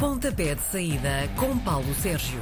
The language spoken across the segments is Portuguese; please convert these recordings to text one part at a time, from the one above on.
Pontapé de saída com Paulo Sérgio.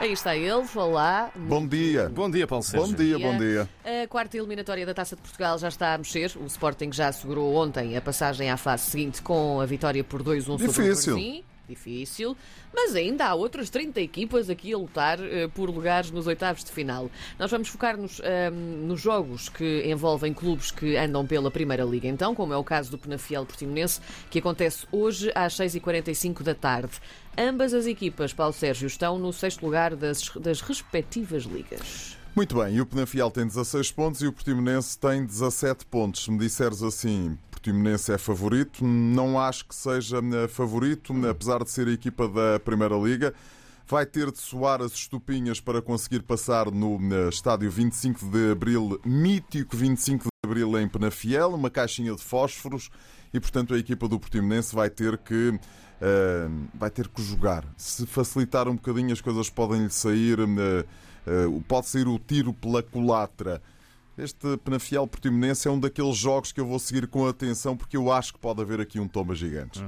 Aí está ele, olá. Bom dia. Bom dia, Paulo Sérgio. Bom dia, bom dia. A quarta eliminatória da Taça de Portugal já está a mexer. O Sporting já assegurou ontem a passagem à fase seguinte com a vitória por 2-1 sobre o Difícil. Difícil, mas ainda há outras 30 equipas aqui a lutar eh, por lugares nos oitavos de final. Nós vamos focar-nos ahm, nos jogos que envolvem clubes que andam pela Primeira Liga, então, como é o caso do Penafiel Portimonense, que acontece hoje às 6h45 da tarde. Ambas as equipas, Paulo Sérgio, estão no sexto lugar das, das respectivas ligas. Muito bem, e o Penafiel tem 16 pontos e o Portimonense tem 17 pontos. Se me disseres assim, Portimonense é favorito, não acho que seja eh, favorito, apesar de ser a equipa da Primeira Liga. Vai ter de soar as estupinhas para conseguir passar no eh, estádio 25 de Abril, mítico 25 de Abril em Penafiel, uma caixinha de fósforos e, portanto, a equipa do Portimonense vai ter que eh, vai ter que jogar. Se facilitar um bocadinho, as coisas podem lhe sair, eh, eh, pode sair o tiro pela culatra. Este Penafiel Portimonense é um daqueles jogos que eu vou seguir com atenção porque eu acho que pode haver aqui um toma gigante.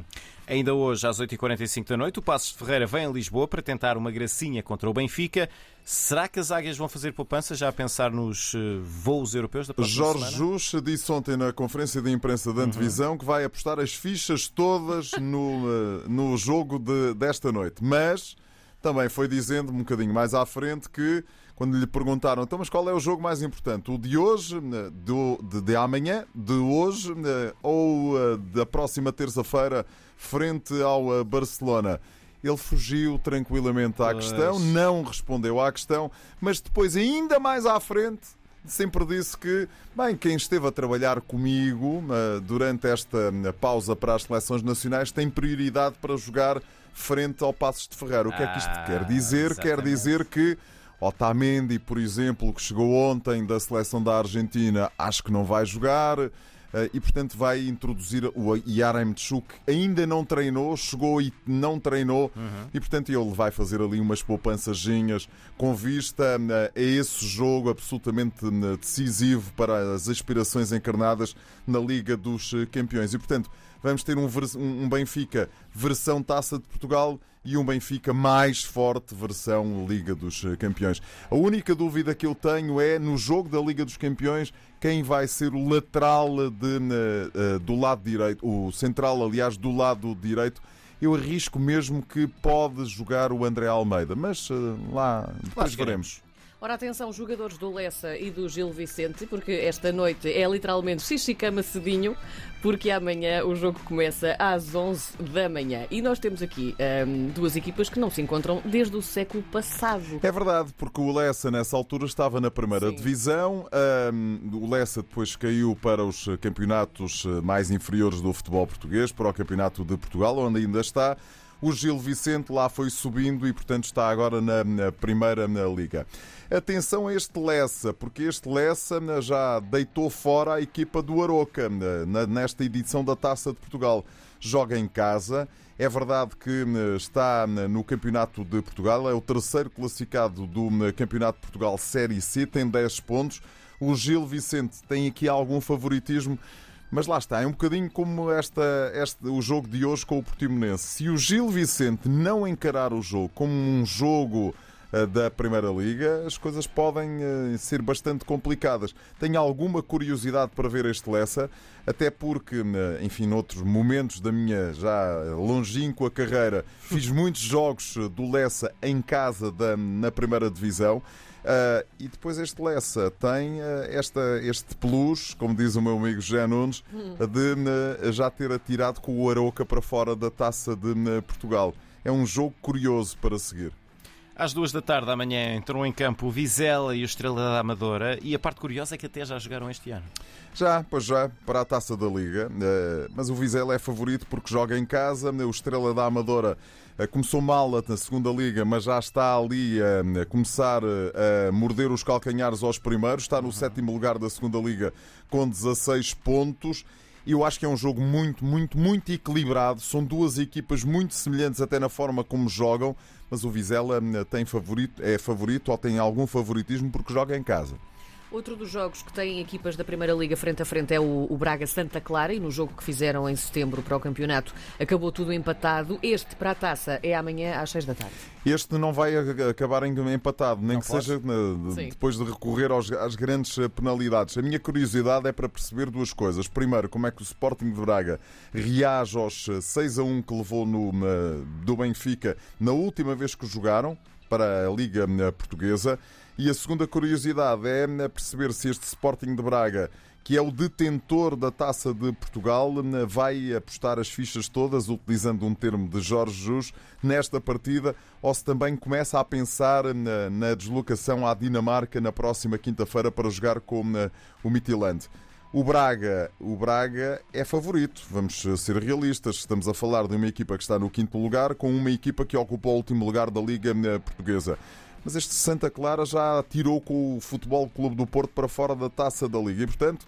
Ainda hoje, às 8h45 da noite, o Passos de Ferreira vem a Lisboa para tentar uma gracinha contra o Benfica. Será que as águias vão fazer poupança já a pensar nos eh, voos europeus da próxima Jorge semana? Jus disse ontem na conferência de imprensa da Antevisão que vai apostar as fichas todas no, eh, no jogo de- desta noite. Mas também foi dizendo um bocadinho mais à frente que, quando lhe perguntaram, então, mas qual é o jogo mais importante? O de hoje, eh, do, de, de amanhã, de hoje eh, ou eh, da próxima terça-feira, frente ao eh, Barcelona? Ele fugiu tranquilamente à Pois. questão, não respondeu à questão, mas depois, ainda mais à frente, sempre disse que, bem, quem esteve a trabalhar comigo eh, durante esta eh, pausa para as seleções nacionais tem prioridade para jogar frente ao Passos de Ferreira. O que é que isto Ah, quer dizer? Quer dizer que Otamendi, por exemplo, que chegou ontem da seleção da Argentina, acho que não vai jogar. eh, E, portanto, vai introduzir o Yaremchuk. Ainda não treinou, chegou e não treinou. E, portanto, ele vai fazer ali umas poupançazinhas com vista eh, a esse jogo absolutamente eh, decisivo para as aspirações encarnadas na Liga dos Campeões. E, portanto, vamos ter um Benfica versão Taça de Portugal e um Benfica mais forte versão Liga dos Campeões. A única dúvida que eu tenho é no jogo da Liga dos Campeões quem vai ser o lateral de, eh, eh, do lado direito, o central, aliás, do lado direito. Eu arrisco mesmo que pode jogar o André Almeida, mas eh, lá depois veremos. Ora, atenção, jogadores do Lessa e do Gil Vicente, porque esta noite é literalmente xixi cama cedinho, porque amanhã o jogo começa às 11 da manhã. E nós temos aqui ahm, duas equipas que não se encontram desde o século passado. É verdade, porque o Lessa nessa altura estava na primeira Sim. divisão. Ahm, o Lessa depois caiu para os campeonatos eh, mais inferiores do futebol português, para o Campeonato de Portugal, onde ainda está. O Gil Vicente lá foi subindo e, portanto, está agora na, na primeira na liga. Atenção a este Lessa, porque este Lessa né, já deitou fora a equipa do Aroca né, nesta edição da Taça de Portugal. Joga em casa. É verdade que né, está no Campeonato de Portugal, é o terceiro classificado do Campeonato de Portugal Série C, tem 10 pontos. O Gil Vicente tem aqui algum favoritismo, mas lá está, é um bocadinho como esta, este, o jogo de hoje com o Portimonense. Se o Gil Vicente não encarar o jogo como um jogo eh, da Primeira Liga, as coisas podem eh, ser bastante complicadas. Tenho alguma curiosidade para ver este Lessa, até porque, eh, enfim, noutros momentos da minha já longínqua carreira, fiz muitos jogos do Lessa em casa da- na Primeira Divisão. Uh, e depois este Lessa tem uh, esta, este plus, como diz o meu amigo José Nunes, de uh, já ter atirado com o Aroca para fora da taça de uh, Portugal. É um jogo curioso para seguir. Às duas da tarde amanhã entram em campo o Vizela e o Estrela da Amadora. E a parte curiosa é que até já jogaram este ano. Já, pois já, para a taça da Liga. Uh, mas o Vizela é favorito porque joga em casa. O Estrela da Amadora começou mal na segunda Liga, mas já está ali a começar uh, a morder os calcanhares aos primeiros. Está no sétimo lugar da segunda Liga com 16 pontos. E eu acho que é um jogo muito, muito, muito equilibrado. São duas equipas muito semelhantes até na forma como jogam, mas o Vizela hum, tem favorito, é favorito ou tem algum favoritismo porque joga em casa. Outro dos jogos que têm equipas da Primeira Liga frente a frente é o, o Braga Santa Clara e no jogo que fizeram em setembro para o campeonato acabou tudo empatado. Este para a taça é amanhã às 6 da tarde. Este não vai a- acabar em empatado, nem Não que pode? seja na- de- Sim. depois de recorrer aos- às grandes eh, penalidades. A minha curiosidade é para perceber duas coisas. Primeiro, como é que o Sporting de Braga reage aos eh, 6 a 1 que levou no, na- do Benfica na última vez que jogaram para a Liga eh, Portuguesa. E a segunda curiosidade é eh, perceber se este Sporting de Braga que é o detentor da Taça de Portugal, eh, vai apostar as fichas todas, utilizando um termo de Jorge Jus, nesta partida, ou se também começa a pensar na, na deslocação à Dinamarca na próxima quinta-feira para jogar com o Midtjylland. O Braga, o Braga é favorito, vamos ser realistas. Estamos a falar de uma equipa que está no quinto lugar com uma equipa que ocupa o último lugar da Liga Portuguesa. Mas este Santa Clara já tirou com o Futebol Clube do Porto para fora da taça da Liga. E, portanto,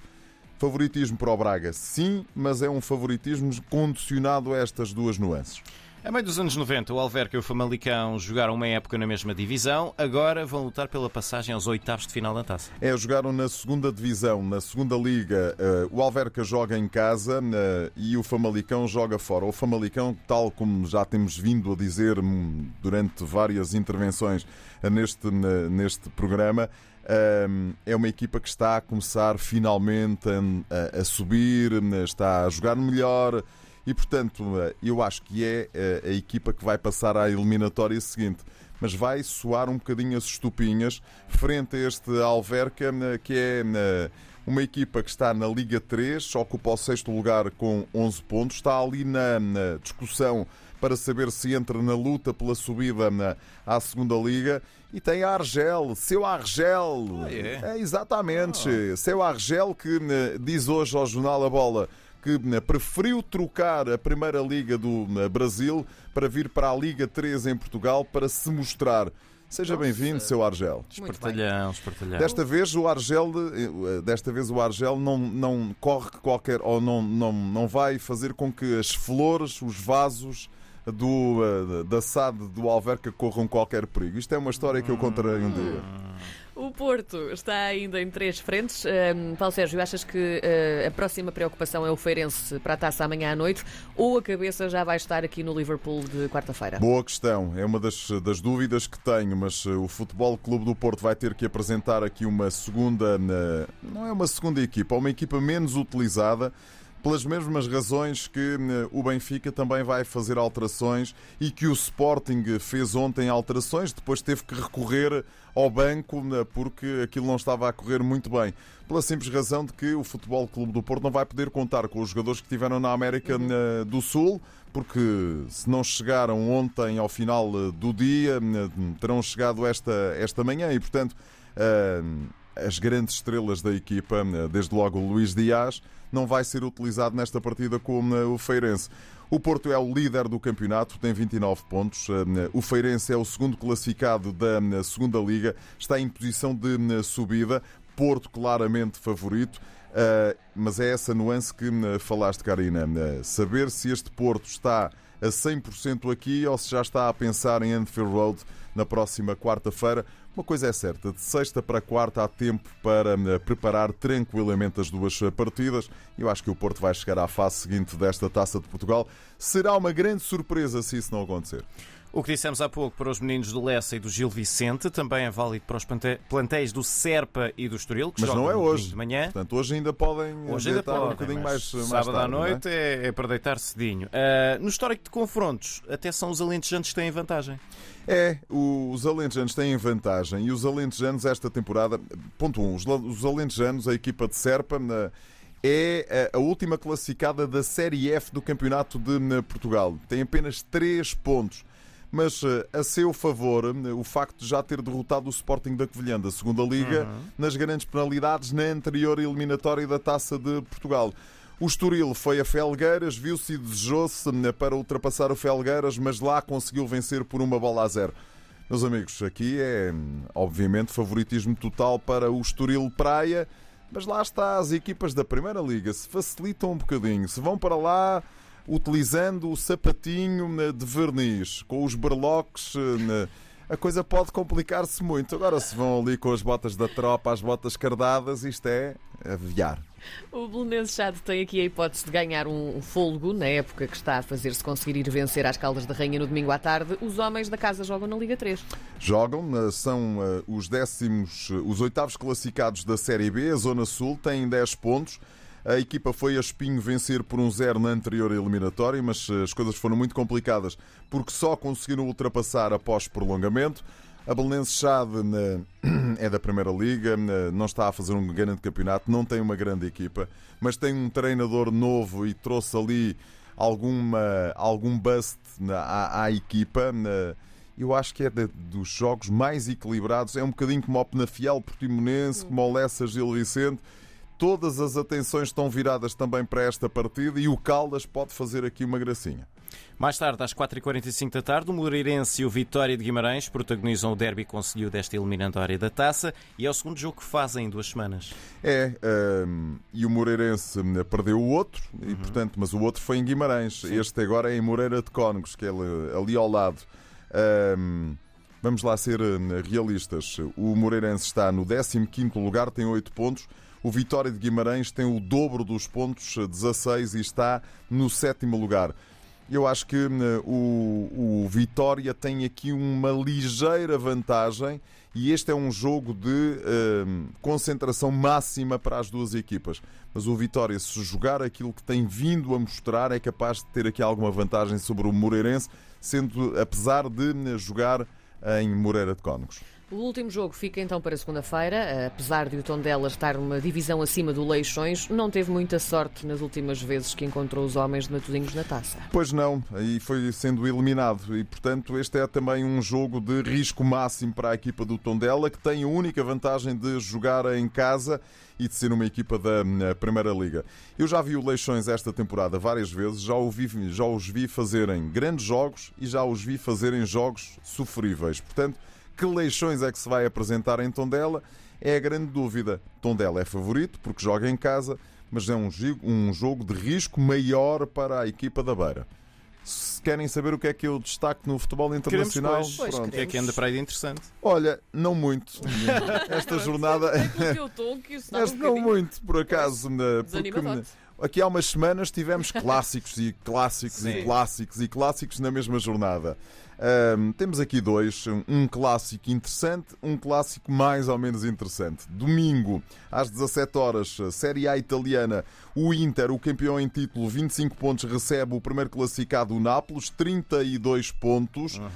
favoritismo para o Braga, sim, mas é um favoritismo condicionado a estas duas nuances. A meio dos anos 90, o Alverca e o Famalicão jogaram uma época na mesma divisão, agora vão lutar pela passagem aos oitavos de final da taça. É, jogaram na segunda divisão, na segunda liga. eh, o Alverca joga em casa eh, e o Famalicão joga fora. O Famalicão, tal como já temos vindo a dizer hum, durante várias intervenções eh, neste, ne- neste programa, é uma equipa que está a começar finalmente a, a- subir, está a jogar melhor. E, portanto, eu acho que é a equipa que vai passar à eliminatória seguinte. Mas vai soar um bocadinho as estupinhas frente a este Alverca, que é eh, uma equipa que está na Liga 3, ocupa o sexto lugar com 11 pontos, está ali na discussão para saber se entra na luta pela subida na, à segunda Liga. E tem a Argel, seu Argel. Ah, é? É, exatamente. Seu Argel que eh, diz hoje ao jornal A Bola que eh, preferiu trocar a Primeira Liga do eh, Brasil para vir para a Liga 3 em Portugal para se mostrar. Seja bem-vindo, seu Argel. Espartalhão, espartalhão. Desta vez o Argel, eh, desta vez o Argel não, não corre qualquer ou não, não, não vai fazer com que as flores, os vasos do, eh, da SAD do Alverca corram qualquer perigo. Isto é uma história que eu contarei um dia. O Porto está ainda em três frentes. Ahm, Paulo Sérgio, achas que ah, a próxima preocupação é o Feirense para a taça amanhã à noite ou a cabeça já vai estar aqui no Liverpool de quarta-feira? Boa questão. É uma das, das dúvidas que tenho, mas eh, o Futebol Clube do Porto vai ter que apresentar aqui uma segunda. Não é uma segunda equipa, é uma equipa menos utilizada. Pelas mesmas razões que eh, o Benfica também vai fazer alterações e que o Sporting fez ontem alterações, depois teve que recorrer ao banco eh, porque aquilo não estava a correr muito bem. Pela simples razão de que o Futebol Clube do Porto não vai poder contar com os jogadores que estiveram na América eh, do Sul, porque se não chegaram ontem ao final do dia, terão chegado esta, esta manhã e, portanto, eh, as grandes estrelas da equipa, eh, desde logo o Luís Dias, não vai ser utilizado nesta partida como eh, o Feirense. O Porto é o líder do campeonato, tem 29 pontos. Eh, O Feirense é o segundo classificado da segunda liga, está em posição de subida. Porto claramente favorito. Mas é essa nuance que falaste, Karina. Saber se este Porto está a 100% aqui ou se já está a pensar em Anfield Road na próxima quarta-feira. Uma coisa é certa, de sexta para quarta há tempo para uh, preparar tranquilamente as duas uh, partidas. Eu acho que o Porto vai chegar à fase seguinte desta Taça de Portugal. Será uma grande surpresa se isso não acontecer. O que dissemos há pouco para os meninos do Lessa e do Gil Vicente também é válido para os plantéis do Serpa e do Estoril, que Mas não é hoje. de manhã. Portanto, hoje ainda podem Hoje ainda podem, um bocadinho mais, mais sábado tarde, à é? noite é? é para deitar cedinho. Ah, no histórico de confrontos, até são os alentejantes que têm vantagem. É, os alentejanos têm vantagem e os alentejanos esta temporada, ponto 1, um, os, alentejanos, a equipa de Serpa, na- é a, última classificada da Série F do Campeonato de Portugal. Tem apenas 3 pontos. Mas eh, a seu favor, eh, o facto de já ter derrotado o Sporting da Covilhã da segunda Liga nas grandes penalidades na anterior eliminatória da Taça de Portugal. O Estoril foi a Felgueiras, viu-se e desejou-se eh, para ultrapassar o Felgueiras, mas lá conseguiu vencer por uma bola a zero. Meus amigos, aqui é obviamente favoritismo total para o Estoril Praia, mas lá está, as equipas da Primeira Liga se facilitam um bocadinho, se vão para lá utilizando o sapatinho eh, de verniz, com os berloques eh, a coisa pode complicar-se muito. Agora, se vão ali com as botas da tropa, as botas cardadas, isto é aviar. O Belenenses Chade tem aqui a hipótese de ganhar um fôlego na época que está a fazer-se conseguir ir vencer às Caldas da Rainha no domingo à tarde. Os homens da casa jogam na Liga 3. Jogam, eh, são eh, os décimos, os oitavos classificados da Série B, a Zona Sul, têm 10 pontos. A equipa foi a Espinho vencer por um zero na anterior eliminatória, mas as coisas foram muito complicadas porque só conseguiram ultrapassar após prolongamento. A Belenense Chade é da Primeira Liga, não está a fazer um grande campeonato, não tem uma grande equipa, mas tem um treinador novo e trouxe ali alguma, algum bust à, à equipa. Eu acho que é de, dos jogos mais equilibrados. É um bocadinho como o Penafiel Portimonense, como o Lessa Gil Vicente. Todas as atenções estão viradas também para esta partida e o Caldas pode fazer aqui uma gracinha. Mais tarde, às 4h45 da tarde, o Moreirense e o Vitória de Guimarães protagonizam o derby conseguiu desta eliminatória da taça e é o segundo jogo que fazem em duas semanas. É, um, e o Moreirense perdeu o outro, e, uhum. portanto, mas o outro foi em Guimarães. Sim. Este agora é em Moreira de Cónegos, que é ali ao lado. Um, vamos lá ser hum, realistas. O Moreirense está no 15 lugar, tem 8 pontos. O Vitória de Guimarães tem o dobro dos pontos, 16, e está no sétimo lugar. Eu acho que hum, o, o Vitória tem aqui uma ligeira vantagem e este é um jogo de hum, concentração máxima para as duas equipas. Mas o Vitória, se jogar aquilo que tem vindo a mostrar, é capaz de ter aqui alguma vantagem sobre o Moreirense, sendo apesar de hum, jogar em Moreira de Cónegos. O último jogo fica então para segunda-feira. Apesar de o Tondela estar numa divisão acima do Leixões, não teve muita sorte nas últimas vezes que encontrou os homens de Matosinhos na taça. Pois não, e foi sendo eliminado. E, portanto, este é também um jogo de risco máximo para a equipa do Tondela, que tem a única vantagem de jogar em casa e de ser uma equipa da eh, Primeira Liga. Eu já vi o Leixões esta temporada várias vezes, já, ouvi, já os vi fazerem grandes jogos e já os vi fazerem jogos sofríveis. Portanto, que Leixões é que se vai apresentar em Tondela? É a grande dúvida. Tondela é favorito porque joga em casa, mas é um jogo de risco maior para a equipa da Beira. Se querem saber o que é que eu destaco no futebol internacional, queremos, pois. Pois, o que é que anda para aí de interessante? Olha, não muito. Esta jornada. Esta não muito, por acaso. Porque aqui há umas semanas tivemos clássicos e clássicos Sim. e clássicos e clássicos na mesma jornada. Um, temos aqui dois, um clássico interessante, um clássico mais ou menos interessante. Domingo, às 17 horas, Série A italiana, o Inter, o campeão em título, 25 pontos, recebe o primeiro classificado, o Nápoles, 32 pontos. Uhum.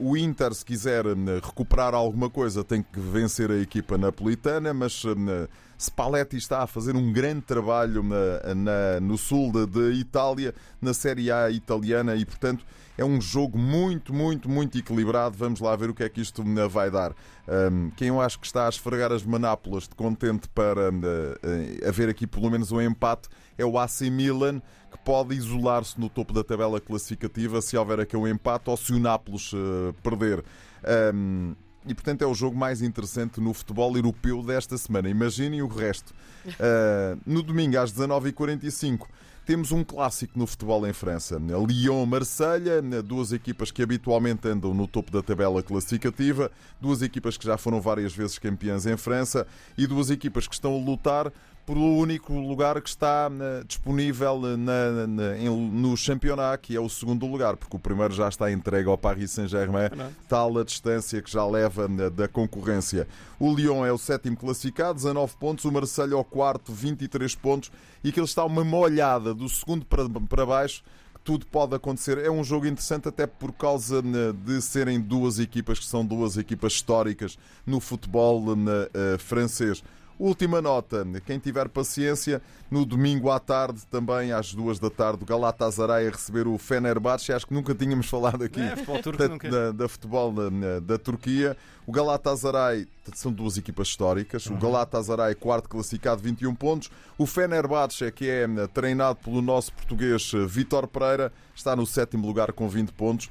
Um, o Inter, se quiser recuperar alguma coisa, tem que vencer a equipa napolitana, mas um, Spalletti está a fazer um grande trabalho na, na, no sul de Itália, na Série A italiana, e portanto é um jogo muito, muito, muito equilibrado. Vamos lá ver o que é que isto vai dar. Um, quem eu acho que está a esfregar as manápolas de contente para uh, haver aqui pelo menos um empate é o AC Milan, que pode isolar-se no topo da tabela classificativa se houver aqui um empate ou se o Nápoles uh, perder. Um, e portanto é o jogo mais interessante no futebol europeu desta semana. Imaginem o resto. Uh, no domingo às 19h45 temos um clássico no futebol em França. Lyon-Marselha, duas equipas que habitualmente andam no topo da tabela classificativa, duas equipas que já foram várias vezes campeãs em França e duas equipas que estão a lutar pelo único lugar que está uh, disponível na, na, em, no campeonato, que é o segundo lugar, porque o primeiro já está entregue ao Paris Saint-Germain, tal a distância que já leva uh, da concorrência. O Lyon é o sétimo classificado, 19 pontos, o Marseille é o quarto, 23 pontos, e que ele está uma molhada do segundo para, para baixo tudo pode acontecer. É um jogo interessante até por causa de serem duas equipas que são duas equipas históricas no futebol francês. Última nota, quem tiver paciência, no domingo à tarde, também às duas da tarde, o Galatasaray a receber o Fenerbahçe. Acho que nunca tínhamos falado aqui é, da, da, da, futebol da, da, Turquia. O Galatasaray são duas equipas históricas. Uhum. O Galatasaray, quarto classificado, 21 pontos. O Fenerbahçe, que é treinado pelo nosso português Vitor Pereira, está no sétimo lugar com 20 pontos.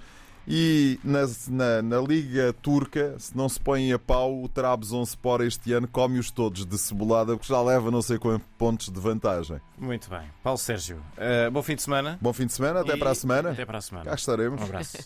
E na, na, na, Liga Turca, se não se põe a pau, o Trabzonspor este ano come-os todos de cebolada, porque já leva não sei quantos pontos de vantagem. Muito bem. Paulo Sérgio, uh, bom fim de semana. Bom fim de semana, até e... para a semana. Até para a semana. Cá estaremos. Um abraço.